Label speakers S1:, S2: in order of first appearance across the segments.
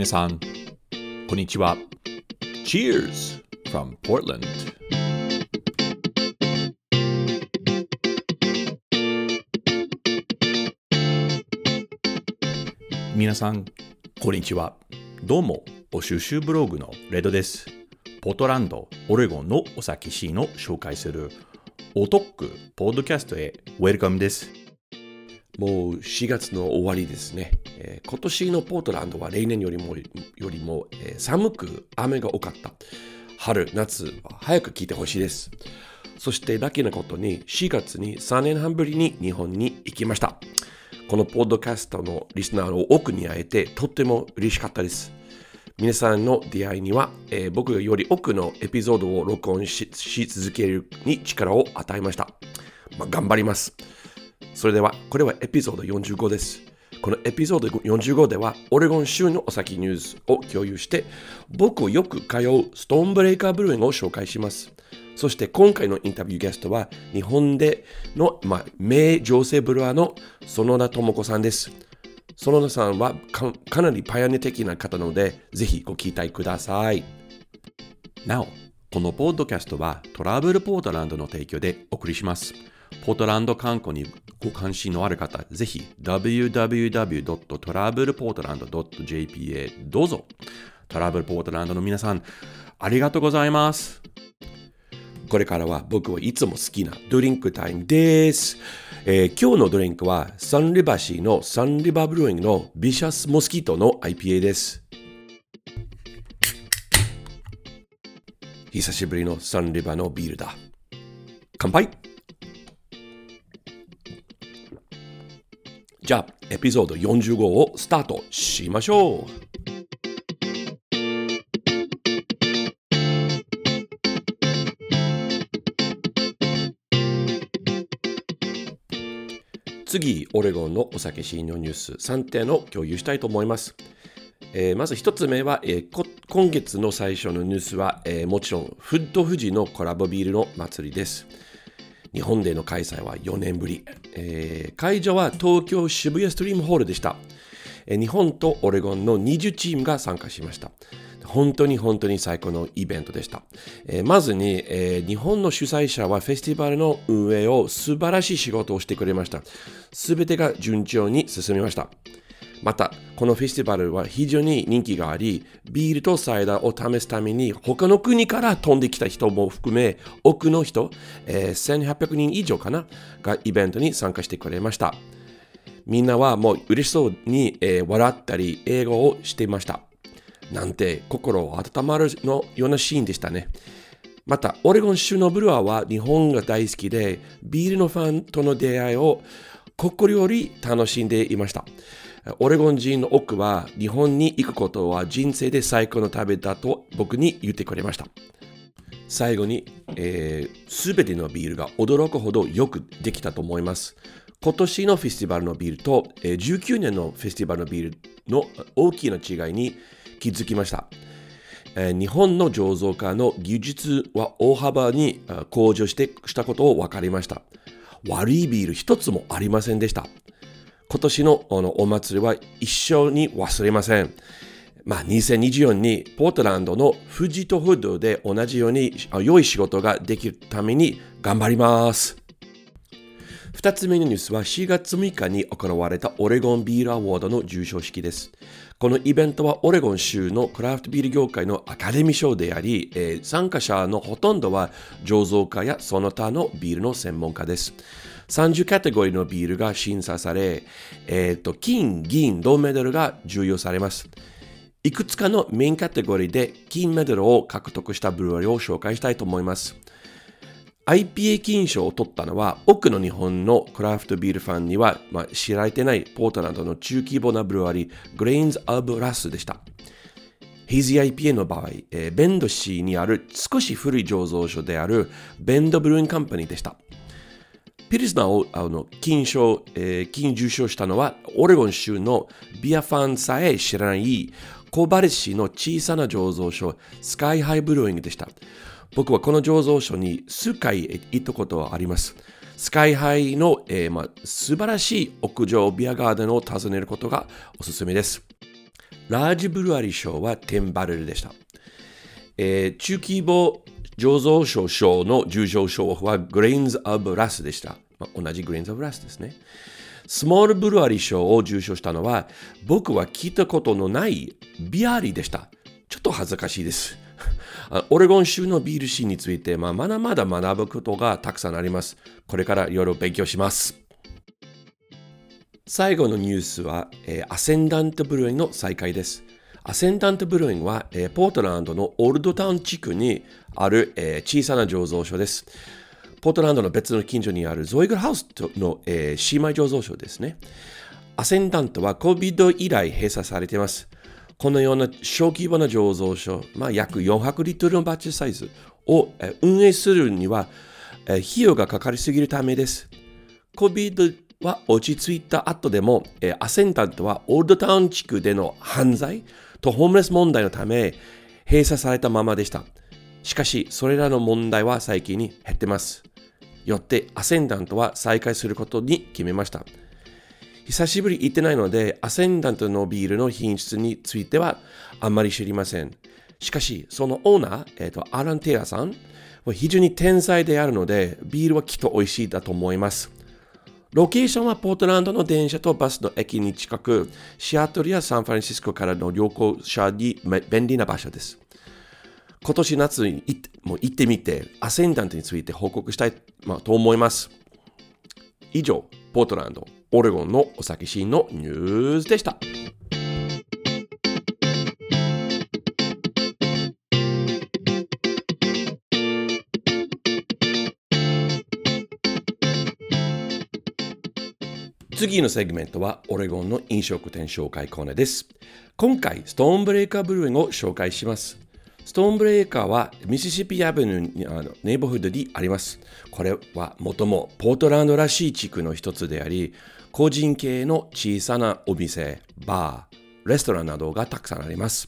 S1: 皆さん、こんにちは。Cheers from Portland! 皆さん、こんにちは。どうも、お収集ブログのレドです。ポートランド、オレゴンのお酒シーンを紹介するおトックポッドキャストへウェルカムです。
S2: もう4月の終わりですね。えー、今年のポートランドは例年よりもよりも、えー、寒く雨が多かった。春、夏は早く来てほしいです。そしてラッキーなことに4月に3年半ぶりに日本に行きました。このポッドキャストのリスナーの奥に会えてとっても嬉しかったです。皆さんの出会いには、えー、僕がより多くのエピソードを録音し続けるに力を与えました。まあ、頑張ります。それでは、これはエピソード45です。このエピソード45では、オレゴン州のお酒ニュースを共有して、僕をよく通うストーンブレイカーブルーインを紹介します。そして今回のインタビューゲストは、日本での、まあ、名女性ブルワーの園田智子さんです。園田さんはかなりパイオニア的な方なので、ぜひご期待ください。
S1: なお、このポッドキャストはトラブルポートランドの提供でお送りします。ポートランド観光にご関心のある方、ぜひ www.travelportland.jp へどうぞ。トラブルポートランドの皆さん、ありがとうございます。
S2: これからは僕はいつも好きなドリンクタイムです。えー、今日のドリンクはサンリバシーのサンリバブルーイングのビシャスモスキートの IPA です。久しぶりのサンリバのビールだ。乾杯じゃあ、エピソード45をスタートしましょう。次、オレゴンのお酒シーンのニュース3点を共有したいと思います。えー、まず1つ目は、えー、今月の最初のニュースは、えー、もちろんフッド富士のコラボビールの祭りです。日本での開催は4年ぶり。えー、会場は東京渋谷ストリームホールでした。えー、日本とオレゴンの20チームが参加しました。本当に本当に最高のイベントでした。えー、まずに、えー、日本の主催者はフェスティバルの運営を素晴らしい仕事をしてくれました。すべてが順調に進みました。また、このフェスティバルは非常に人気があり、ビールとサイダーを試すために他の国から飛んできた人も含め、多くの人、えー、1800人以上かな、がイベントに参加してくれました。みんなはもう嬉しそうに、えー、笑ったり、英語をしていました。なんて心温まるのようなシーンでしたね。また、オレゴン州のブルワーは日本が大好きで、ビールのファンとの出会いを心より楽しんでいました。オレゴン人の奥は日本に行くことは人生で最高の旅だと僕に言ってくれました。最後に、えー、てのビールが驚くほどよくできたと思います。今年のフェスティバルのビールと、えー、19年のフェスティバルのビールの大きな違いに気づきました。えー、日本の醸造家の技術は大幅に向上してしたことを分かりました。悪いビール一つもありませんでした。今年のお祭りは一生に忘れません。まあ、2024にポートランドの富士とフードで同じように良い仕事ができるために頑張ります。二つ目のニュースは4月6日に行われたオレゴンビールアワードの授賞式です。このイベントはオレゴン州のクラフトビール業界のアカデミー賞であり、えー、参加者のほとんどは醸造家やその他のビールの専門家です。30カテゴリーのビールが審査され、えーと、金、銀、銅メダルが重要されます。いくつかのメインカテゴリーで金メダルを獲得したブルワリーを紹介したいと思います。IPA 金賞を取ったのは多くの日本のクラフトビールファンには、まあ、知られてないポートランドの中規模なブルワリーグレインズ・アブ・ラスでした。ヘイズ IPA の場合、えー、ベンド市にある少し古い醸造所であるベンドブルーンカンパニーでした。ピルスナーをあの金賞、えー、金受賞したのは、オレゴン州のビアファンさえ知らないコバレ市の小さな醸造所、スカイハイブルーイングでした。僕はこの醸造所に数回行ったことはあります。スカイハイの、えーまあ、素晴らしい屋上ビアガーデンを訪ねることがおすすめです。 large brewery 賞は10バレルでした。えー、中規模醸造所賞の受賞者はグレインズ・オブ・ラスでした。まあ、同じグレインズ・オブ・ラスですね。 small brewery 賞を受賞したのは僕は聞いたことのない brewery でした。ちょっと恥ずかしいです。オレゴン州のビールシーンについて、まあ、まだまだ学ぶことがたくさんあります。これからいろいろ勉強します。最後のニュースは、えー、アセンダントブルーイの再開です。アセンダントブルーインは、えー、ポートランドのオールドタウン地区にある、えー、小さな醸造所です。ポートランドの別の近所にあるゾイグルハウスの、えー、姉妹醸造所ですね。アセンダントは COVID 以来閉鎖されています。このような小規模な醸造所、まあ、約400リットルのバッチサイズを、えー、運営するには、えー、費用がかかりすぎるためです。COVID は落ち着いた後でも、えー、アセンダントはオールドタウン地区での犯罪、とホームレス問題のため閉鎖されたままでした。しかし、それらの問題は最近に減ってます。よってアセンダントは再開することに決めました。久しぶり行ってないので、アセンダントのビールの品質についてはあんまり知りません。しかし、そのオーナー、えーと、アラン・テイラさんは非常に天才であるので、ビールはきっと美味しいだと思います。ロケーションはポートランドの電車とバスの駅に近く、シアトルやサンフランシスコからの旅行者に便利な場所です。今年夏に行ってもう行ってみて、アセンダントについて報告したい、まあ、と思います。以上、ポートランド、オレゴンのお酒シーンのニュースでした。次のセグメントはオレゴンの飲食店紹介コーナーです。今回、ストームブレーカーブルーイングを紹介します。ストームブレーカーはミシシピアベニューの neighborhood にあります。これはもっともポートランドらしい地区の一つであり、個人経営の小さなお店、バー、レストランなどがたくさんあります。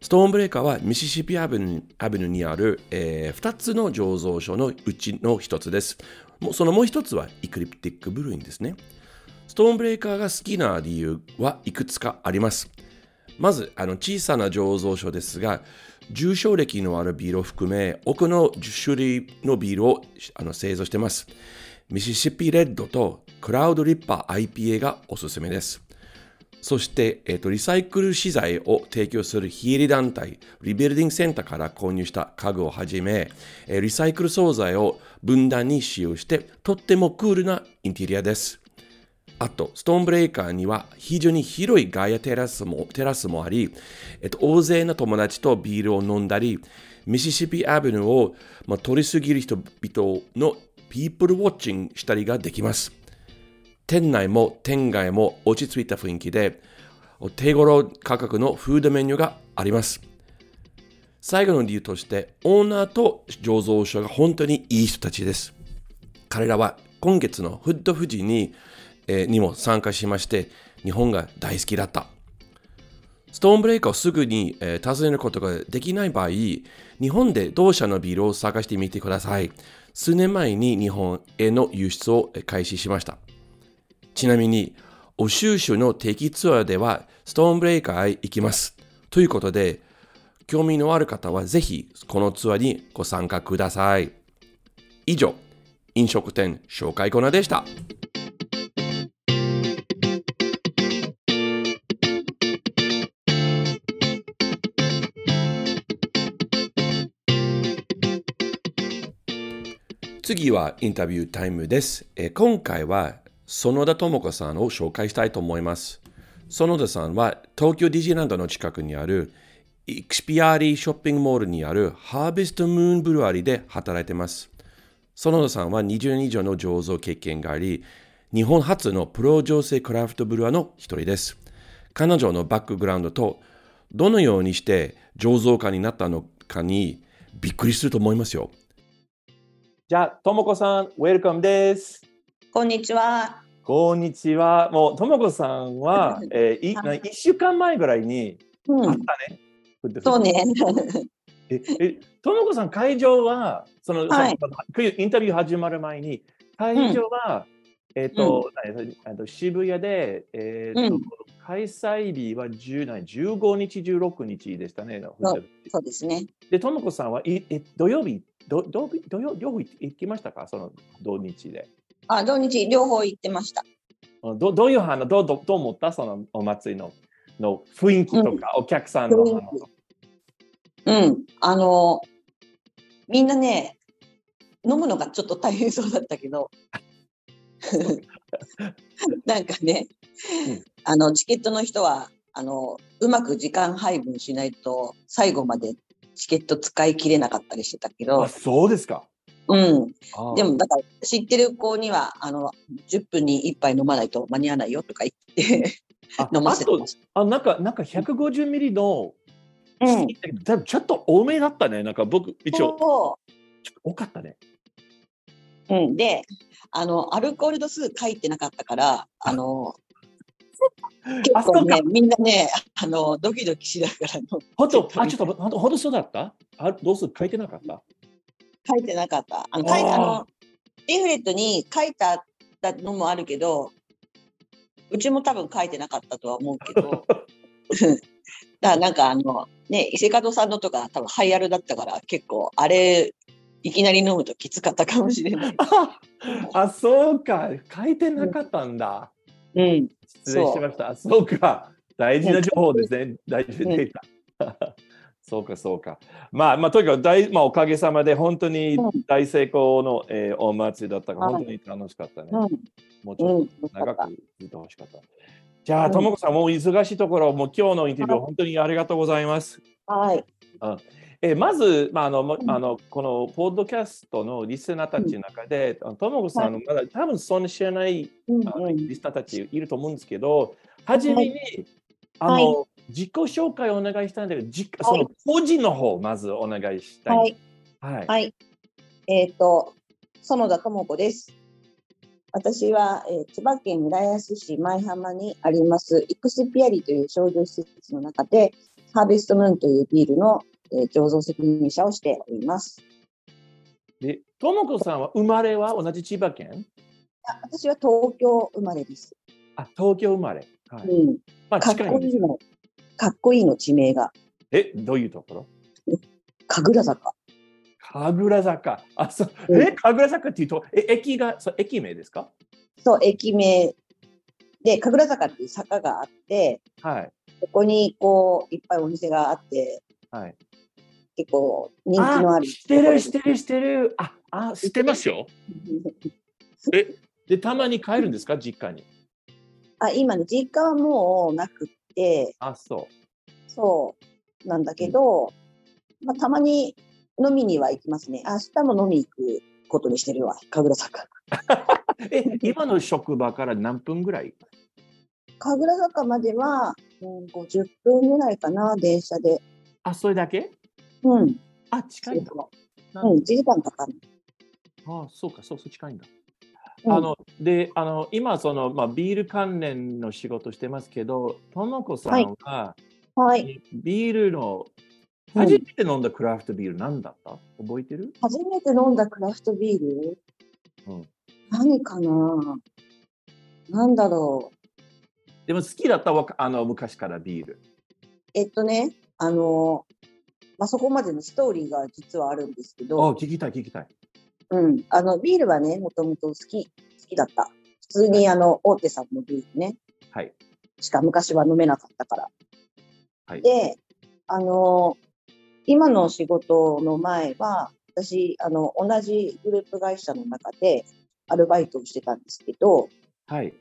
S2: ストームブレーカーはミシシピアベニューにある、えー、2つの醸造所のうちの1つです。そのもう1つはイクリプティックブルーインですね。ストーンブレーカーが好きな理由はいくつかあります。まず、あの小さな醸造所ですが、重症歴のあるビールを含め、多くの10種類のビールをあの製造しています。ミシシッピレッドとクラウドリッパー IPA がおすすめです。そして、えーと、リサイクル資材を提供する非営利団体、リビルディングセンターから購入した家具をはじめ、えー、リサイクル素材を分断に使用して、とってもクールなインテリアです。あと、ストーンブレーカーには非常に広いガイアテラスもテラスもあり、えっと、大勢の友達とビールを飲んだり、ミシシピアベニューを、まあ、通り過ぎる人々のピープルウォッチングしたりができます。店内も店外も落ち着いた雰囲気で、手頃価格のフードメニューがあります。最後の理由として、オーナーと醸造所が本当にいい人たちです。彼らは今月のフッド富士ににも参加しまして、日本が大好きだった。ストーンブレイカーをすぐに、え、訪ねることができない場合、日本で同社のビールを探してみてください。数年前に日本への輸出を開始しました。ちなみに、お収集の定期ツアーでは、ストーンブレイカーへ行きます。ということで、興味のある方はぜひこのツアーにご参加ください。以上、飲食店紹介コーナーでした。次はインタビュータイムです。え今回は園田智子さんを紹介したいと思います。園田さんは東京ディズニーランドの近くにあるイクスピアリーショッピングモールにあるハーベストムーンブルワリーで働いています。園田さんは20年以上の醸造経験があり、日本初のプロ醸成クラフトブルワーの一人です。彼女のバックグラウンドとどのようにして醸造家になったのかにびっくりすると思いますよ。じゃあ、ともこさん、ウェルカムです。
S3: こんにちは。
S1: こんにちは。もう、ともこさんは、えー、い1週間前ぐらいに会ったね。
S3: うん、そうね。
S1: え、え、ともこさん、会場は、その、はい、インタビュー始まる前に、会場は、えっ、と、何あの渋谷で、えーと
S3: うん
S1: 開催日は10何15日、16日でしたね。
S3: そうですね。
S1: で、ともこさんはいえ土曜日、ど土土曜両方行きましたか？その土日で。
S3: あ、土日両方行ってました。
S1: うんどどういう反応どうどうどう思った？そのお祭りのの雰囲気とか、お客さんの。
S3: うん。あの、みんなね、飲むのがちょっと大変そうだったけど、なんかね、
S1: うん
S3: あの、チケットの人は、あの、うまく時間配分しないと、最後までチケット使い切れなかったりしてたけ
S1: あ、
S3: ど、
S1: そうですか。
S3: うん。
S1: あ
S3: でも、だから、知ってる子には、あの、10分に1杯飲まないと間に合わないよとか言って、
S1: あ
S3: 飲ませてました。
S1: あなんか、なんか150ミリの、
S3: うん。
S1: 多分ちょっと多めだったね。なんか僕、一応、
S3: そ
S1: ちょっと多かったね。
S3: う。うん。で、あの、アルコール度数書いてなかったから、あの、結
S1: あそうか
S3: 構ね、みんなね、あの、ドキドキしながらの、
S1: ほんと、あ、ちょっと、ほんと、ほんとそうだった？あ、どうする？書いてなかった？
S3: 書いてなかった。あの、書い
S1: あ
S3: の、リーフレットに書いたのもあるけど、うちも多分書いてなかったとは思うけど、だからなんかあの、ね、伊勢門さんのとか多分ハイアルだったから結構あれ、いきなり飲むときつかったかもしれない。
S1: あ、あそうか。書いてなかったんだ。
S3: うん。
S1: 失礼しました。あそうか。大事な情報ですね。大事なデータ。そうか、そうか。まあ、まあ、とにかく大、まあ、おかげさまで本当に
S3: うん
S1: 大成功の、えーお祭りだったから、
S3: はい
S1: 本当に楽しかったね。
S3: うん。
S1: もうちょっ
S3: うん。
S1: と長くずっと欲しかった。じゃあ、
S3: うん
S1: ともこさん、もう忙しいところ、もう今日のインタビュー、
S3: はい
S1: 本当にありがとうございます。
S3: はい。
S1: えーまず、まああのあの、このポッドキャストのリスナーたちの中で、ともこさん、まだ多分そんな知らない
S3: うん
S1: あの
S3: うん。
S1: リスナーたちいると思うんですけど、はじめに、あの、自己紹介をお願いしたいんだけど、じ
S3: はい
S1: その個人の方、まずお願いしたい。
S3: はい。
S1: はい。
S3: はい。えっ、と、園田智子です。私は、えー千葉県浦安市舞浜にあります、イクスピアリという商業施設の中で、ハーベストムーンというビールの、えー醸造責任者をしております。
S1: で、ともこさんは生まれは同じ千葉県？
S3: あ私は東京生まれです。
S1: あ、東京生まれ。はい。
S3: うん。
S1: まあ、
S3: かっ。こいいの。かっこいいの地名が。
S1: え、どういうところ？
S3: 神楽坂。
S1: 神楽坂。あ、そう。
S3: うん
S1: え、神楽坂っていうと、え、駅が、そう駅名ですか？
S3: そう、駅名で、神楽坂っていう坂があって、
S1: はい。
S3: ここにこう、いっぱいお店があって、
S1: はい。
S3: 結構人気のある。
S1: 知ってる、知ってる、知ってる。あ、あ、知ってますよ。え、で、たまに帰るんですか？実家に。
S3: あ、今ね、実家はもうなくって、
S1: あ、そ
S3: そうなんだけど、まあ、たまに飲みには行きますね。明日も飲み行くことにしてるわ、神楽坂。
S1: う。え、今の職場から何分ぐらい？
S3: 神楽坂までは、うん、50分ぐらいかな、電車で。
S1: あ、それだけ？
S3: うん。
S1: あ、近いんだ。
S3: うん、1時間かかる。
S1: あ、そうか、そうそう、近いんだ。
S3: うん
S1: あの、で、あの、今、その、まあ、ビール関連の仕事してますけど、ともこさんは、
S3: はい。
S1: ビールの、
S3: うん
S1: 初めて飲んだクラフトビール何だった？覚えてる？
S3: 初めて飲んだクラフトビール、
S1: うん
S3: 何かな？なんだろう。
S1: でも好きだったわあの昔からビール。
S3: えっとね、あの、まあ、そこまでのストーリーが実はあるんですけ
S1: あ、
S3: ど、
S1: 聞きたい、聞きたい。
S3: うん、あの、ビールはね、もともと好き、好きだった。普通にあの、大手さんのビールね、
S1: はい。
S3: しか昔は飲めなかったから。
S1: はい。
S3: で、あの、今の仕事の前は、私、あの、同じグループ会社の中でアルバイトをしてたんですけど、
S1: はい。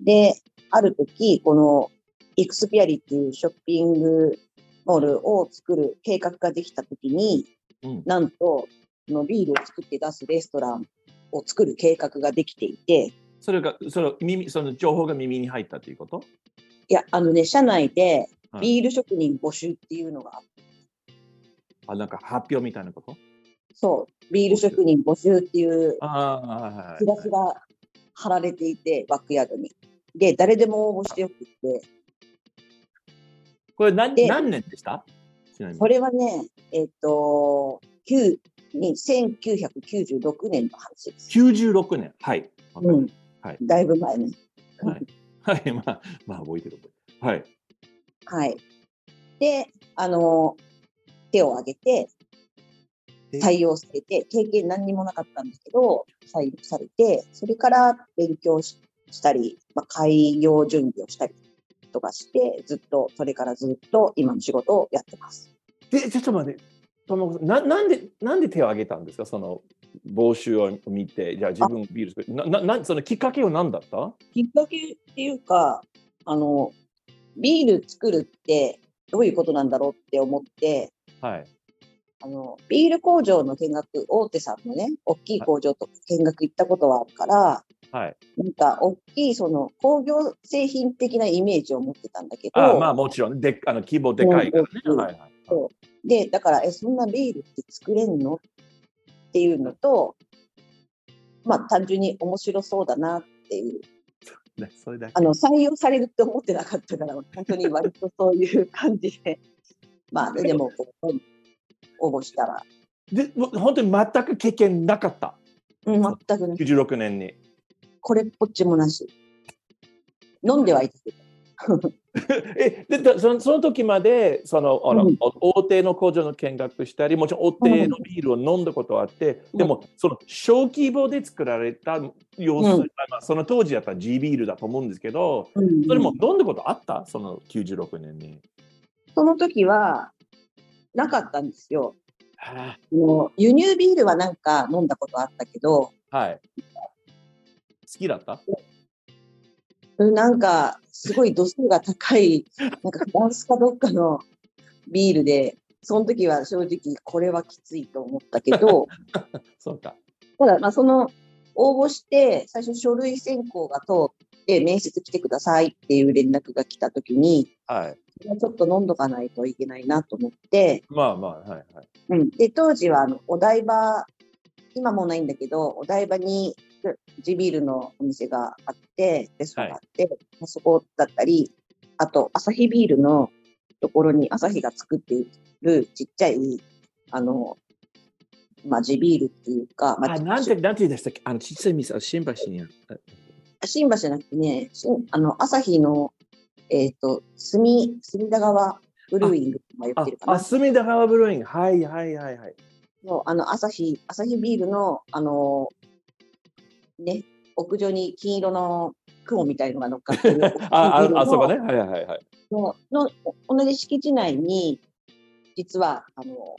S3: で、ある時、このイクスピアリっていうショッピングモールを作る計画ができた時に、
S1: うん。
S3: なんと、このビールを作って出すレストランを作る計画ができていて、
S1: それが、その耳、その情報が耳に入ったということ？
S3: いや、あのね、社内で
S1: はい
S3: ビール職人募集っていうのがあって、
S1: あ、なんか発表みたいなこと？
S3: そう、ビール職人募集っていうチラシが貼られていて、バックヤードに。で、誰でも応募してよくって、
S1: これ何
S3: で
S1: 何年でした？
S3: これはね、えっ、と、9に1996年の話です。
S1: 96年。はい。
S3: うん。
S1: はい。
S3: だいぶ前ね。
S1: はい。はい。まあ、まあ、覚えてる覚えてる。はい。
S3: はい。で、あの、手を挙げて、
S1: え？
S3: 採用されて、経験何にもなかったんだけど、採用されて、それから勉強ししたり、まあ、開業準備をしたりとかして、ずっと、それからずっと今の仕事をやってます。
S1: で、ちょっと待って。ともこさんななんで、なんで手を挙げたんですか？その募集を見て、じゃあ自分ビール作な、なそのきっかけは何だった？
S3: きっかけっていうか、あの、ビール作るってどういうことなんだろうって思って、
S1: はい。
S3: あの、ビール工場の見学、大手さんのね、大きい工場とか見学行ったことはあるから、
S1: はい。
S3: なんか、大きい、その、工業製品的なイメージを持ってたんだけど、
S1: あまあもちろん、であの規模でかいからね。
S3: うん
S1: はいはい。
S3: そうで、だから、え、そんなビールって作れんの？っていうのと、まあ、単純に面白そうだなっていう、
S1: ね、それだけ
S3: あの、採用されるって思ってなかったから、本当に割とそういう感じで、まあ、でも、こう応募したら、
S1: で、本当に全く経験なかった。
S3: うん、全くね、
S1: 96年に。
S3: これっぽっちもなし。飲んではいたけど。
S1: えででそのその時までそのあの、
S3: うん
S1: 大手の工場の見学したりもちろん大手のビールを飲んだことはあって、
S3: うん
S1: でもその小規模で作られた様子、
S3: うん
S1: まあ、その当時だったら G ビールだと思うんですけど
S3: うん
S1: それも飲んだことあった？その96年に。
S3: その時は、なかったんですよ。
S1: は
S3: もう輸入ビールはなんか飲んだことあったけど、
S1: はい。好きだった？
S3: うんなんかすごい度数が高い、なんかフランスかどっかのビールで、その時は正直これはきついと思ったけど、
S1: そうか。
S3: ただまあその応募して最初書類選考が通って面接来てくださいっていう連絡が来た時に、
S1: はい。
S3: ちょっと飲んどかないといけないなと思って、
S1: まあまあ、はいはい。
S3: うん、で当時はあのお台場今もうないんだけどお台場に地ビールのお店があってレストランがあって、まあそこだったりあとアサヒビールのところにアサヒが作っているちっちゃいあのまあ地ビールっていうか、まあ、
S1: あ、なんて、なんてでしたっけ？あの、ちっちゃい店、あ新橋にある。
S3: 新橋じゃなくてねしあのアサヒのえっ、と隅隅田川ブルーイングが言
S1: あ
S3: ってるかな
S1: あ、隅田川ブルーイング。はいはいはいはい。
S3: の、あの、朝日、朝日ビールの、あの、ね、屋上に金色の雲みたいのが乗っかってる
S1: あ、ああそこね。はいはいはいはい。
S3: のの同じ敷地内に、実は、あの、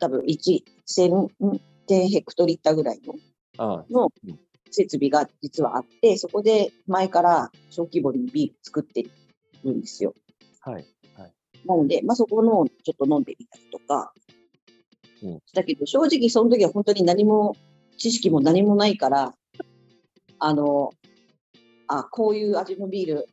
S3: 多分1、1000ヘクトリッターぐらいの
S1: あ
S3: の
S1: うん
S3: 設備が実はあって、そこで前から小規模にビール作ってるんですよ。
S1: はい。
S3: なので、まあ、そこのちょっと飲んでみたりとか
S1: うん
S3: したけど、正直その時は本当に何も、知識も何もないから、あの、あ、こういう味のビール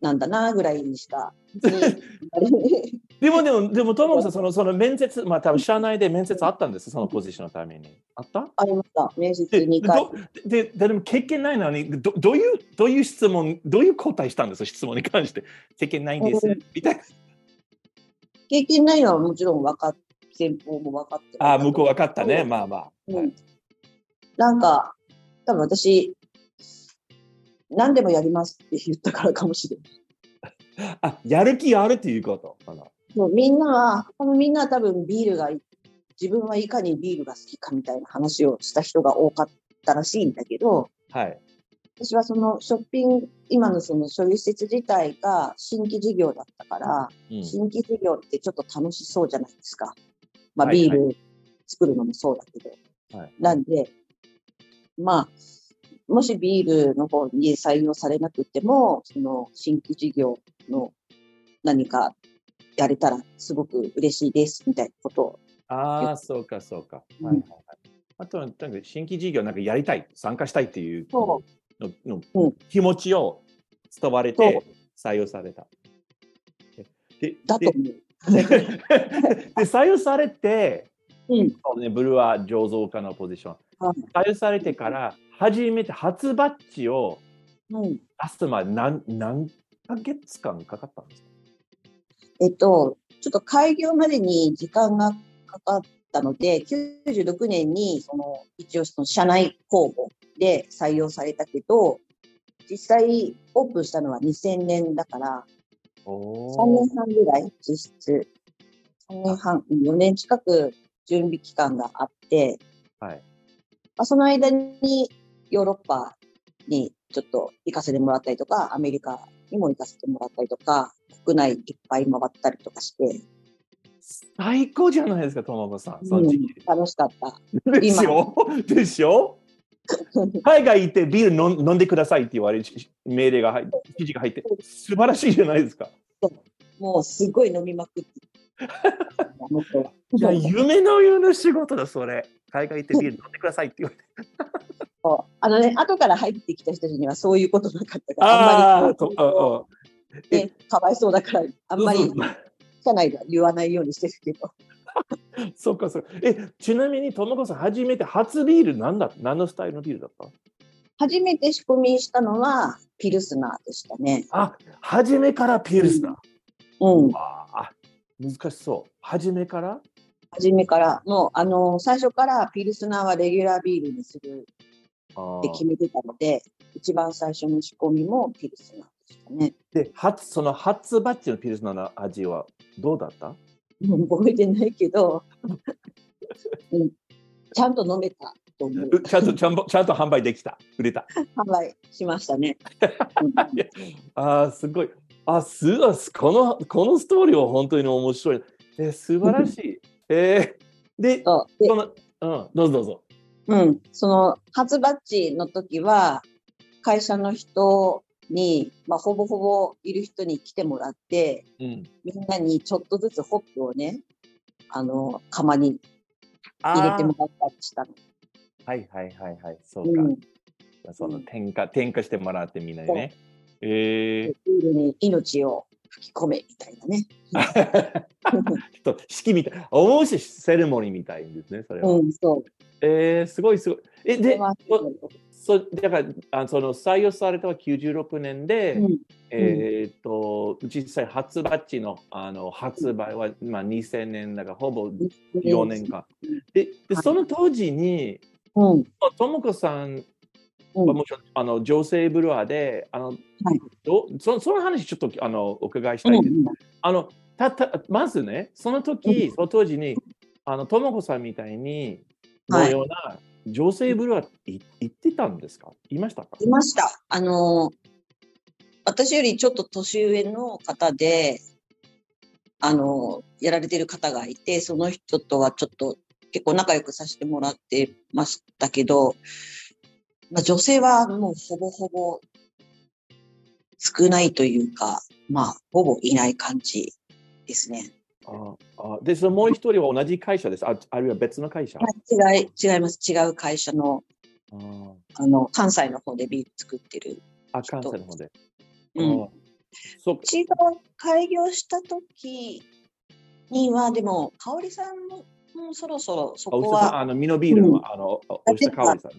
S3: なんだな、ぐらいにしか、本当に
S1: でもでも、でも、ともこさん、その、その面接、まあ、多分社内で面接あったんです、そのポジションのために。あった？
S3: ありました。面接
S1: で
S3: 2回。
S1: どでででも経験ないのにど、どういう、どういう質問、どういう答えしたんです質問に関して。経験ないんです
S3: うん、
S1: みたいな。
S3: 経験ないのはもちろん分かっ先方も分かってる
S1: ああ、向こう分かったね。
S3: うん
S1: まあまあ。
S3: うんなんか、多分私、何でもやりますって言ったからかもしれない。
S1: あ、やる気あるっていうことかな。
S3: そうみんなは、多分みんなは多分ビールがい、自分はいかにビールが好きかみたいな話をした人が多かったらしいんだけど、
S1: はい。
S3: 私はそのショッピング、今のその所有施設自体が新規事業だったから、
S1: うん
S3: 新規事業ってちょっと楽しそうじゃないですか。まあ
S1: はい
S3: ビール作るのもそうだけど。
S1: はい
S3: なんで、まあ、もしビールの方に採用されなくても、その新規事業の何かやれたらすごく嬉しいですみたいなことを。
S1: ああ、そうか、そうか。
S3: うん
S1: はいはいはい。あとは、なんか新規事業なんかやりたい、参加したいっていう
S3: そ
S1: のの
S3: うん
S1: 気持ちを伝われて採用された。でで
S3: だと思う。
S1: で 採用されて、
S3: うん。
S1: そうね、ブルワー醸造家のポジション。
S3: はい
S1: 採用されてから、初めて初バッジを
S3: うん。
S1: 出すまで何何ヶ月間かかったんですか？
S3: えっと、ちょっと開業までに時間がかかったので、96年に、その、一応その社内公募で採用されたけど、実際オープンしたのは2000年だから、
S1: お
S3: 3年半ぐらい実質。3年半、4年近く準備期間があって、
S1: はい。
S3: まあ、その間にヨーロッパにちょっと行かせてもらったりとか、アメリカにも行かせてもらったりとか、国内いっぱい回ったりとかして、
S1: 最高じゃないですか、ともこさん。その時期
S3: うん楽しかった。
S1: でしょでしょ海外行ってビール飲んでくださいって言われるし命令が入って、記事が入って、素晴らしいじゃないですか。
S3: もうすごい飲みまくって。
S1: いや、夢のような仕事だ、それ。海外行ってビール飲んでくださいって言われて。
S3: あのね、後から入ってきた人たちにはそういうことなかったから、
S1: あ
S3: んまりね、かわいそうだから、あんまり
S1: うん
S3: 社内では言わないようにしてるけど。
S1: そうか、そ。え、ちなみに、ともこさん、初めて初ビールなんだ何のスタイルのビールだった？
S3: 初めて仕込みしたのはピルスナーでしたね。
S1: あ、初めからピルスナー。
S3: うん。
S1: ああ、難しそう。初めから？
S3: 初めから、もう、あの、最初からピルスナーはレギュラービールにする
S1: あ
S3: って決めてたので、一番最初の仕込みもピルスナーね。
S1: で、初、その初バッチのピルスナーの味はどうだった？
S3: もう覚えてないけど、うん、ちゃんと飲めたと思う。
S1: うちゃんとちゃんとちゃんと販売できた。売れた。
S3: 販売しましたね。うん
S1: ああ、すごい。あ、すあこのこのストーリーは本当に面白い。えー素晴らしい。えー、で、
S3: そ
S1: の、うん、どうぞどうぞ。
S3: うん、その初バッチの時は、会社の人に、まあ、ほぼほぼいる人に来てもらって、
S1: うん。
S3: みんなにちょっとずつホップをね、あの、釜に入れてもらったりしたの。
S1: はいはいはいはい。そうか。
S3: うん。
S1: その添加、添加してもらってみんなにね。え
S3: ビールに命を吹き込めみたいなね。
S1: ー、ちょっと式みたい。面白いセレモニーみたいですね、それは。
S3: うん、そう。
S1: えー、すごいすごい。え、で
S3: そ
S1: だからあその採用されたのは96年で、
S3: うん、
S1: えっ、と実際初バッチのあの発売は、まあ、2000年だからほぼ4年間。でで
S3: はい。
S1: その当時に
S3: うん、
S1: ともこさん
S3: うん。
S1: はもちろんあの女性ブルワーであの、どそその話ちょっとあのお伺いしたいん。です。あのたたまずねその時、
S3: うん。
S1: その当時にあのともこさんみたいに
S3: はい。
S1: のような女性ブルワーい行ってたんですか？いましたか？
S3: いました。あの、私よりちょっと年上の方で、あの、やられてる方がいて、その人とはちょっと結構仲良くさせてもらってましたけど、まあ、女性はもうほぼほぼ少ないというか、まあ、ほぼいない感じですね。
S1: ああで、そのもう一人は同じ会社です。ああるいは別の会社？
S3: はい違い、違います。違う会社の、
S1: あ
S3: あの、関西の方でビール作ってる。
S1: あ、関西の方で。
S3: うん。
S1: あそう
S3: うちが開業した時には、でも、香織さんももうそろそろそこは、
S1: あのミノビールの、
S3: うん
S1: あの香織さん。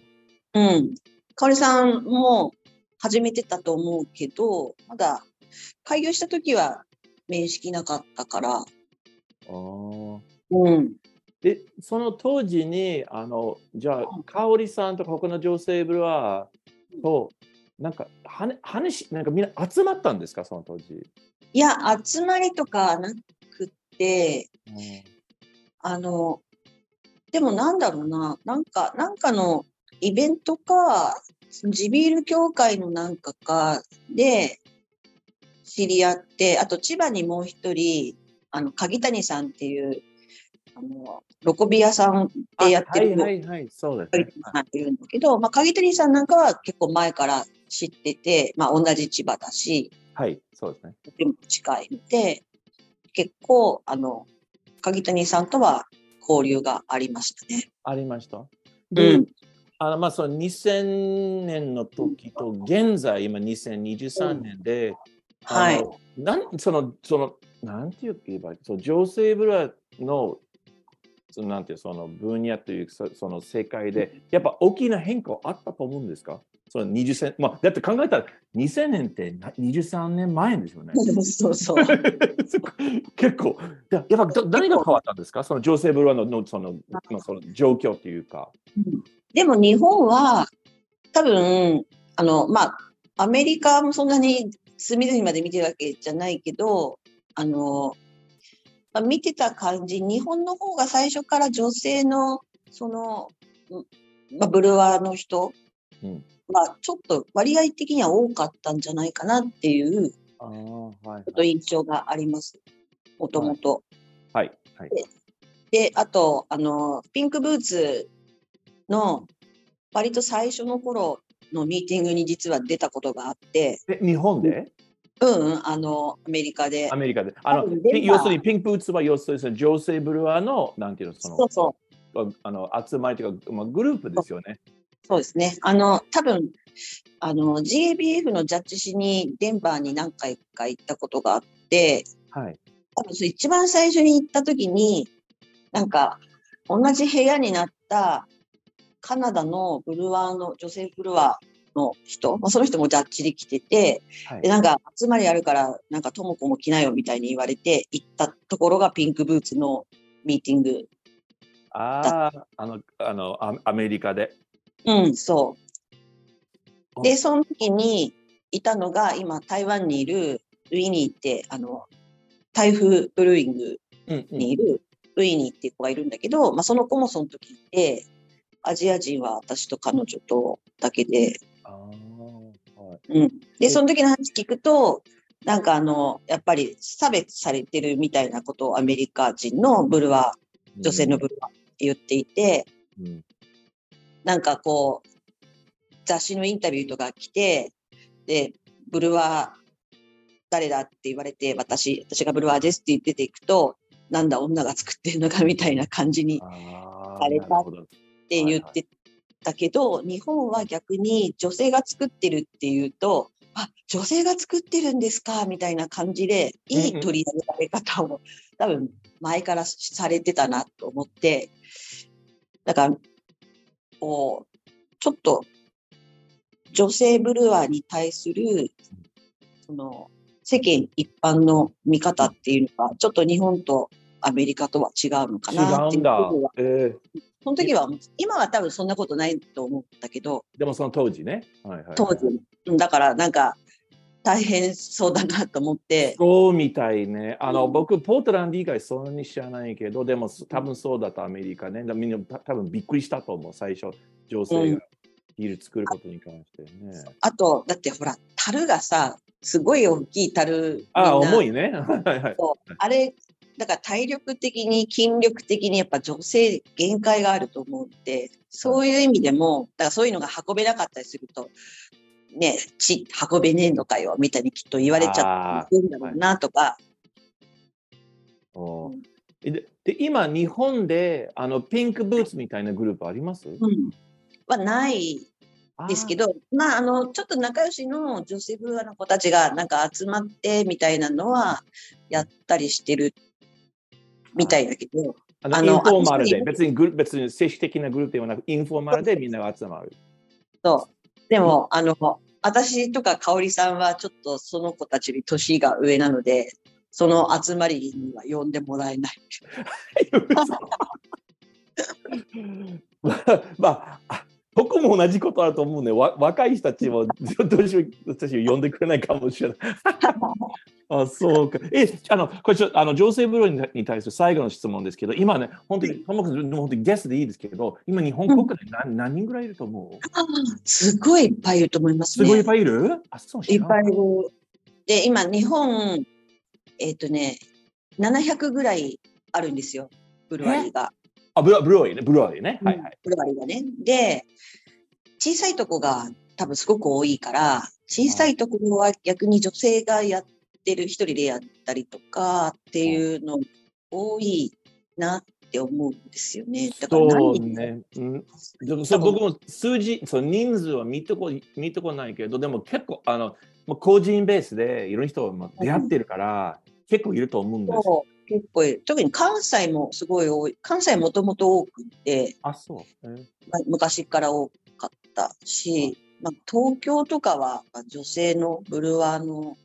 S3: うん。香織さんも始めてたと思うけど、まだ開業した時は面識なかったから、うん。
S1: で、その当時に、あの、じゃあ、香織さんとか他の女性ブルワーと、なんか、はね話、なんかみんな集まったんですか、その当時。
S3: いや、集まりとかなくって、あの、でもなんだろうな、なんか、なんかのイベントか、地ビール協会のなんかかで知り合って、あと千葉にもう一人、あの、鍵谷さんっていう、あの、ロコビ屋さんでやってる
S1: あはいはいはい、そうです、ね。
S3: い。うんだけど、まあ、鍵谷さんなんかは結構前から知ってて、まあ、同じ千葉だし、
S1: はい、そうですね。
S3: とても近い。ので、結構、あの、鍵谷さんとは交流がありましたね。
S1: ありました。
S3: う
S1: で、
S3: ん。
S1: あのまあ、その2000年の時と現在、今2023年で、
S3: はい。
S1: なんその、その、なんて言えばその女性ブラの、そのなんていうその分野というか、そその世界で、やっぱ大きな変化あったと思うんですか？その20歳、まあ、だって考えたら2000年ってな23年前ですよね。
S3: そうそう。
S1: 結構、ややっぱど何が変わったんですか？その女性ブラののそののその状況というか。
S3: でも日本は、多分、あの、まあ、アメリカもそんなに隅々まで見てるわけじゃないけど、あの、まあ、見てた感じ、日本の方が最初から女性の、その、まあ、ブルワーの人、
S1: うん、
S3: まあ、ちょっと割合的には多かったんじゃないかなっていう、
S1: あはい、
S3: ちょっと印象があります。もともと。
S1: はい。はい、
S3: で、あと、あの、ピンクブーツの割と最初の頃のミーティングに実は出たことがあって。
S1: え、日本で？
S3: うん、あの、アメリカで。
S1: アメリカで。あの、要するにピンクブーツは要するに女性ブルワーの、なんていうの、その、
S3: そうそう。
S1: あの集まりというか、まあ、グループですよね。
S3: そうですね。あの、多分、あの、GABF のジャッジしにデンバーに何回か行ったことがあって、
S1: はい。
S3: 多分、一番最初に行った時に、なんか、同じ部屋になったカナダのブルワーの、女性ブルワーの人、まあ、その人もジャッジで来てて、はい、で、なんか集まりあるから、なんかともこも来なよみたいに言われて、行ったところがピンクブーツのミーティング。
S1: ああ、あの、あの、アメリカで。
S3: うん、そう。で、その時にいたのが、今、台湾にいるウィニーって、あの、台風ブルーイングにいるウィニーっていう子がいるんだけど、まあ、その子もその時いて、アジア人は私と彼女とだけで。うん、で、その時の話聞くと、なんかあの、やっぱり差別されてるみたいなことをアメリカ人のブルワー、女性のブルワーって言っていて、うん、なんかこう、雑誌のインタビューとか来て、で、ブルワー誰だって言われて、私、私がブルワーですって出ていくと、なんだ女が作ってるのかみたいな感じにされたって言ってたけど、日本は逆に女性が作ってるっていうと、あ、女性が作ってるんですかみたいな感じで、いい取り上げ方を多分前からされてたなと思って、だから、こう、ちょっと女性ブルワーに対する、その、世間一般の見方っていうのが、ちょっと日本とアメリカとは違うのかなっていうは。えー、その時は、今は多分そんなことないと思ったけど。
S1: でもその当時ね。
S3: はいはい、当時。だからなんか、大変そうだなと思って。
S1: そうみたいね。あの、うん、僕、ポートランド以外そんなに知らないけど、でも多分そうだとアメリカね。みんな多分びっくりしたと思う、最初、女性がビール作ることに関してね。うん、
S3: あと、だってほら、樽がさ、すごい大きい樽。
S1: ああ、重いね。
S3: あれ、だから体力的に筋力的にやっぱ女性限界があると思うんで、そういう意味でも、だからそういうのが運べなかったりすると、ね、血運べねえのかよ、みたいにきっと言われちゃってるんだろうなとか。
S1: うん、で今、日本であのピンクブーツみたいなグループあります、うん、
S3: はないですけど、まあ、あの、ちょっと仲良しの女性ブーアの子たちがなんか集まってみたいなのはやったりしてるみたいだけど。
S1: あの、インフォーマルで、別にグ別に正式的なグループではなく、インフォーマルでみんなが集まる。
S3: そう。でも、あの、私とか香織さんはちょっとその子たちより年が上なので、その集まりには呼んでもらえない。
S1: まあ、まあ、僕も同じことあると思うね。わ若い人たちもどうしよう私呼んでくれないかもしれない。あそうか。え、あの、これちょあの女性ブローに対する最後の質問ですけど、今ね、本当に、ともかく本当にゲストでいいですけど、今日本国内何うん、何人ぐらいいると思う？
S3: すごいいっぱいいると思いますね。
S1: すごいいっぱいいる？あ、そう
S3: いっぱいいる。で、今、日本、えっ、ー、とね、700ぐらいあるんですよ、ブルワリーが。
S1: あ、ブルブルワリーね、ブルワリーね。はいはい。
S3: ブルワリーがね。で、小さいとこが多分すごく多いから、小さいところは逆に女性がやってる、一人でやったりとかっていうの多いなって思うんですよね。
S1: だからそうね。うん、僕も数字、その人数は見てこ見てこないけど、でも結構、あの、個人ベースでいろんな人が出会ってるから、結構いると思うんですよ。
S3: 結構特に関西もすごい多い。関西もともと多くて、
S1: あ、そう。えー、
S3: 昔から多かったし、まあ、東京とかは女性のブルワーの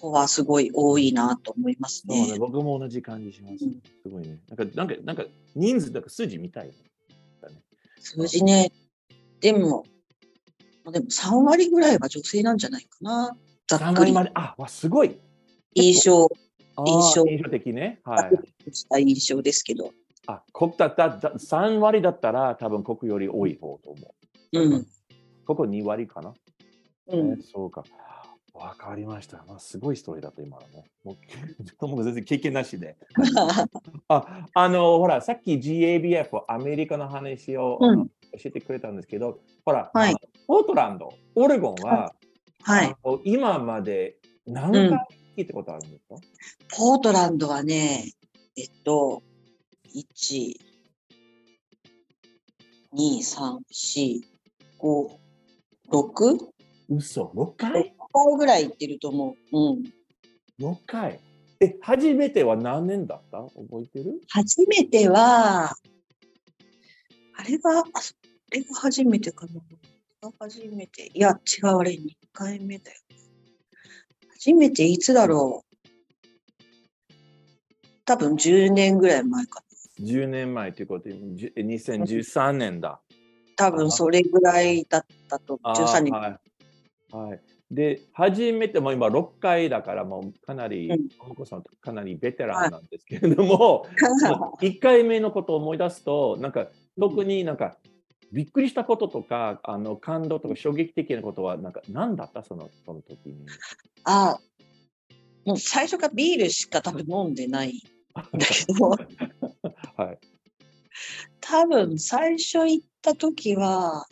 S3: 子はすごい多いなと思いますね。
S1: ね僕も同じ感じします。うん、すごいね。なんか、なんか、なんか人数、だから数字みたい、
S3: ね。数字ね。でも、でも3割ぐらいは女性なんじゃないかな。ざっ
S1: 3
S3: くり
S1: 割まで？あ、わすごい。
S3: 印象印象
S1: 印象的ね。はい。
S3: した印象ですけど。
S1: あ、国だっただ3割だったら多分国より多い方と思う。
S3: うん。
S1: ここ2割かな。
S3: うん
S1: えーそうか。わかりました。まあ、すごいストーリーだった、今のね。もうもう全然経験なしで。あ、あの、ほら、さっき GABF、アメリカの話を、
S3: うん
S1: 教えてくれたんですけど、ほら、
S3: はい
S1: ポートランド、オレゴンは、
S3: はい。
S1: 今まで何回聞いたことあるんですか、
S3: ポートランドはね、えっと、1、2、3、4、5、6?
S1: 嘘、6
S3: 6
S1: 回？
S3: 回ぐらい行ってると思う。うん。
S1: ?6 回？え、初めては何年だった？覚えてる？
S3: 初めては、あれは、あそれが初めてかな。あ初めて。いや、違う、あれ、2回目だよ。初めていつだろう。多分10年ぐらい前かな。
S1: ?10 年前ということで、じゅ2013年だ。
S3: 多分それぐらいだったと、
S1: あー
S3: 13年。
S1: はい。はい、で、初めても今6回だから、もうかなり、
S3: うん。
S1: ともこさんかなりベテランなんですけれども、1回目のことを思い出すと、なんか特になんかびっくりしたこととか、あの感動とか衝撃的なことは、なんか何だった？そのその時に。
S3: ああ、もう最初からビールしか多分飲んでないんだけど、
S1: はい。
S3: 多分最初行った時は、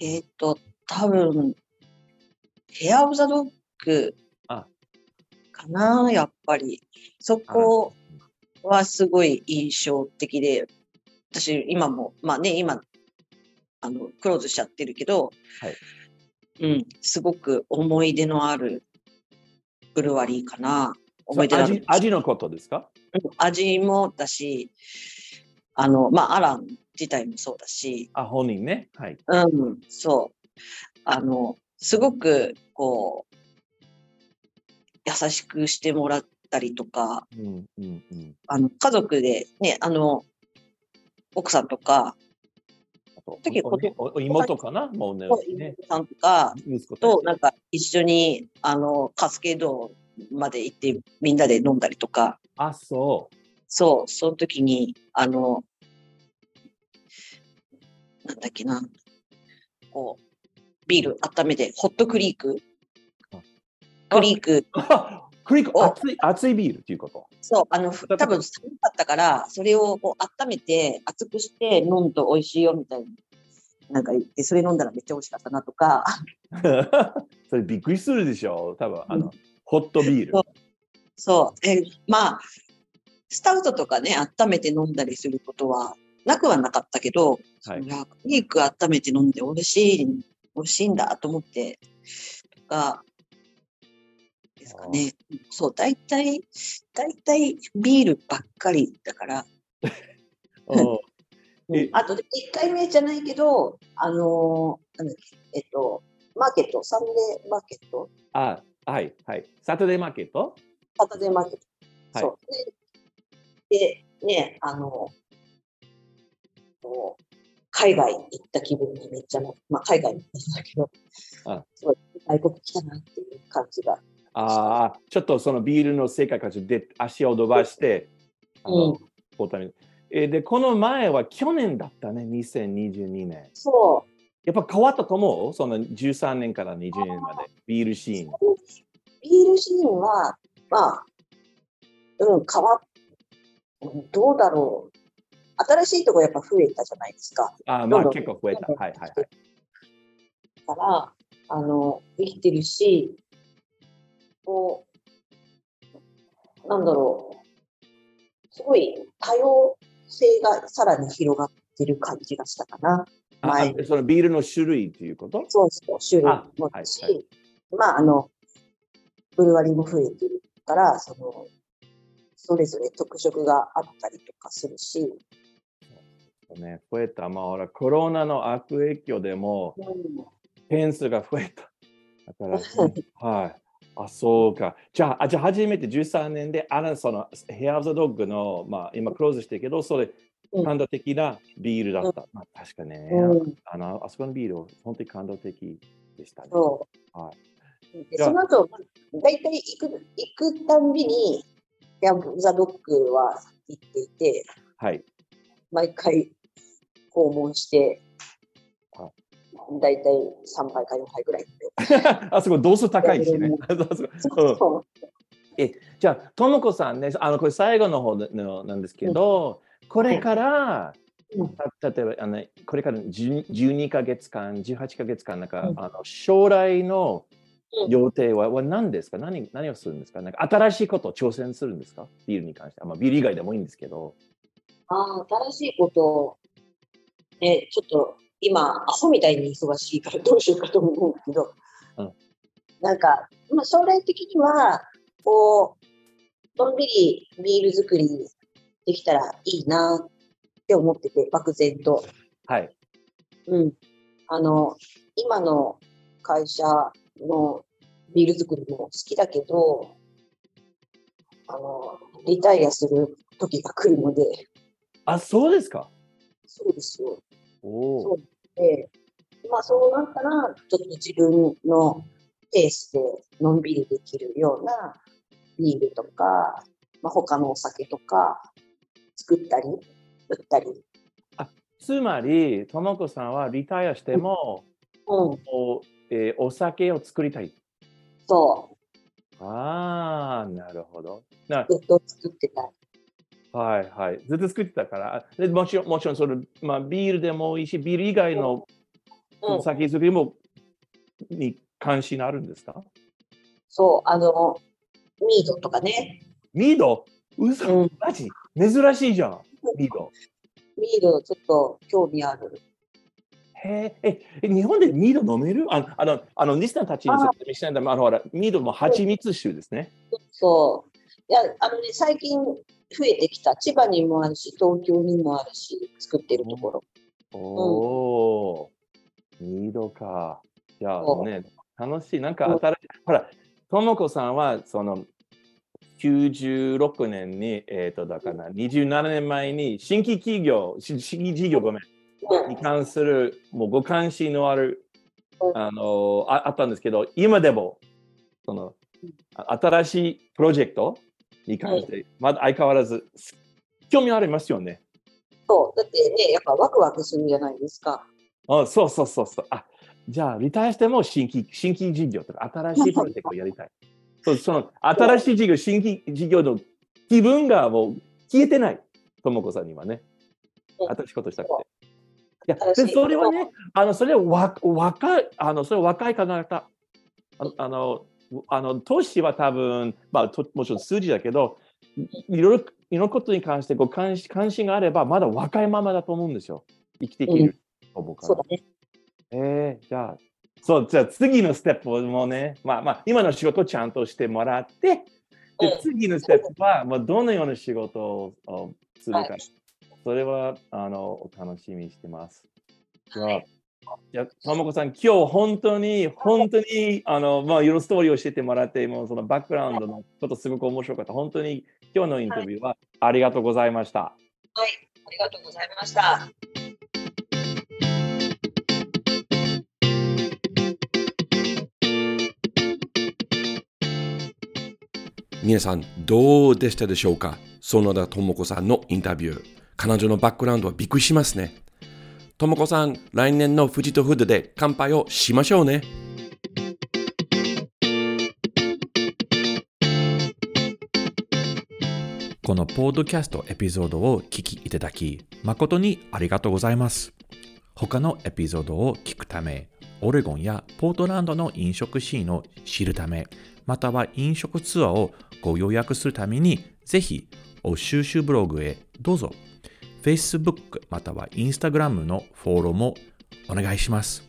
S3: えっ、と、多分ヘア・オブ・ザ・ドッグ
S1: あ。
S3: かな、やっぱり。そこはすごい印象的で、私今も、まあね、今、あの、クローズしちゃってるけど、
S1: はい。
S3: うん、すごく思い出のあるブルワリーかな。思い出のある。
S1: 味味のことですか？
S3: うん味もだし、あの、まあ、アラン自体もそうだし、
S1: あ、本人ね。はい。
S3: うん、そう。あの、すごく、こう、優しくしてもらったりとか、
S1: うんうんうん。
S3: あの、家族でね、あの、奥さんとか、
S1: あと
S3: 時
S1: 妹かな？もうね。ね
S3: 妹さんとかと、なんか一緒に、あの、カスケードまで行ってみんなで飲んだりとか、
S1: あ、そう。
S3: そう、その時に、あの、なんだっけな、こう、ビール温めて、ホットクリーク。
S1: あ。
S3: クリーク、
S1: あ クリック、
S3: お
S1: 熱い、熱いビールっていうこと？
S3: そう、あの、ふ多分寒かったから、それをこう温めて、熱くして飲むと美味しいよみたいな。なんか言って、それ飲んだらめっちゃ美味しかったなとか、
S1: それびっくりするでしょ？多分あの、ホットビール。
S3: そう。そう、え、まあ、スタウトとかね、温めて飲んだりすることはなくはなかったけど、
S1: はい。
S3: いや、クリーク温めて飲んで美味しい、美味しいんだと思って、とか、ですかね。そう、大体、大体ビールばっかりだから、あとで、1回目じゃないけど、あのーえっと、マーケット、サンデーマーケット、
S1: あ、はい、はい。サタデーマーケット？
S3: サタデーマーケット。
S1: はい。
S3: そう。で、でね、あの、海外行った気分にめっちゃな、まあ、海外に行ったけど、
S1: あ
S3: すごい外国来たなっていう感じが。
S1: ああ、ちょっとそのビールの世界からで足を伸ばして、あの
S3: うん
S1: えーで、この前は去年だったね、2022年。
S3: そ
S1: やっぱ変わったと思う？その13年から20年まで、ビールシーン。
S3: う。ビールシーンは、まあ、うん、変わっ、うんどうだろう。新しいとこやっぱ増えたじゃないですか。
S1: あまあ結構増えた。はいはいはい。
S3: だから、あの、できてるし、こう、なんだろう。すごい多様性がさらに広がってる感じがしたかな。
S1: あ
S3: 前
S1: あそのビールの種類ということ？
S3: そうそう、種類も
S1: あはい
S3: し、
S1: はい
S3: まあ、あの、ブルワリーも増えてるから、その、それぞれ特色があったりとかするし、
S1: ね、増えた。まあ、ほら、コロナの悪影響でも、
S3: うん
S1: 点数が増えた。だから、はい。あ、そうか。じゃあ、あじゃあ初めて13年で、あら、その、ヘア・オブ・ザ・ドッグの、まあ、今、クローズしてるけど、それ、
S3: うん
S1: 感動的なビールだった。まあ、確かね、
S3: うん、
S1: あの、あそこのビール、本当に感動的でしたね。は
S3: で
S1: じゃあ
S3: その後、大体行く、行くたんびに、キャンプザドッグは行っていて、
S1: はい。
S3: 毎回訪問して
S1: あ、
S3: 大体3杯か4杯ぐらい。
S1: あそこ、度数高いしね。あ そこう。ん
S3: そう。
S1: じゃあ、ともこさんね、あの、これ最後の方のなんですけど、これから、
S3: うん。
S1: た例えばあの、これから10 12ヶ月間、18ヶ月間、なんか、
S3: うん。
S1: あの将来の
S3: うん。
S1: 予定は,、は何ですか？何何をするんですか？なんか新しいことを挑戦するんですか？ビールに関して。まあ、ビール以外でもいいんですけど。
S3: ああ、新しいことを、ね、ちょっと今、アホみたいに忙しいからどうしようかと思うんだけど、
S1: うん
S3: なんか、まあ、将来的には、こう、のんびりビール作りできたらいいなって思ってて、漠然と。
S1: はい。
S3: うん。あの、今の会社のビール作りも好きだけど、あの、リタイアする時が来るので、
S1: あ、そうですか？
S3: そうですよ。そう。で、まあそうなったら、ちょっと自分のペースでのんびりできるようなビールとか、まあ、他のお酒とか作ったり、売ったり。
S1: つまり、ともこさんはリタイアしても、
S3: うん、
S1: おえーお酒を作りたい。
S3: そ
S1: ああ、なるほど。な
S3: う。ずっと作ってたい。
S1: はいはい。ずっと作ってたから。でもちろん、もちろんそれ、まあ、ビールでもいいし、ビール以外の酒作りも、に関心あるんですか？
S3: そう、あの、ミードとかね。
S1: ミード？嘘、
S3: うん
S1: マジ？珍しいじゃん、ミード。
S3: ミードちょっと興味ある。
S1: へええ、え日本でミード飲める？ああの、あの、リスナーたちに説明しないんだあの、ほら、ミードも蜂蜜酒ですね。
S3: そう。いや、あのね、最近増えてきた。千葉にもあるし、東京にもあるし、作ってるところ。
S1: おお、ミードか。じゃ
S3: そう
S1: あね、楽しい。なんか新しい。ほら、ともこさんは、その、96年に、えっ、と、だから27年前に新規企業、し新規事業ごめん、に関する、もうご関心のある、
S3: うん
S1: あの、ああったんですけど、今でも、その、あ新しいプロジェクトに関して、まだ相変わらず、興味ありますよね。
S3: そう。だってね、やっぱワクワクするじゃないですか。
S1: あそうそうそうそう。あじゃあ、リタしても新規新規事業とか新しいプロジェクトをやりたい。そうその新しい事業、新規事業の気分がもう消えてない。ともこさんにはね。
S3: うん
S1: 新しいことしたくて。いや、でそれはね、あのそれはわ若い、あのそれは若い方。ああの、あの年は多分、まあ、ともちろん数字だけど、いいろいろいろいろなことに関してご関心関心があれば、まだ若いままだと思うんですよ。生きていけると思うから。
S3: そうだね。
S1: えー、じゃあ、そう、じゃあ次のステップもね、まあまあ、今の仕事をちゃんとしてもらって、で
S3: うん
S1: 次のステップは、まあ、どのような仕事ををするか、
S3: はい
S1: それはあのお楽しみにしてます。じゃあ、
S3: はい
S1: いや、ともこさん、今日本当に、本当に、あの、まあ、いろいろストーリーを教えてもらって、もうそのバックグラウンドのことすごく面白かった。本当に今日のインタビューはありがとうございました。
S3: はい。ありがとうございました。
S2: 皆さんどうでしたでしょうか？園田智子さんのインタビュー。彼女のバックグラウンドはびっくりしますね。智子さん、来年の富士とフードで乾杯をしましょうね。
S1: このポッドキャストエピソードを聞きいただき、誠にありがとうございます。他のエピソードを聞くため、オレゴンやポートランドの飲食シーンを知るため、または飲食ツアーをご予約するために、ぜひ、お収集ブログへどうぞ。Facebook または Instagram のフォローもお願いします。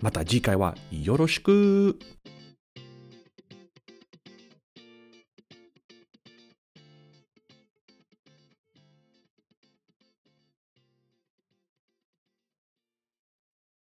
S1: また次回はよろしく。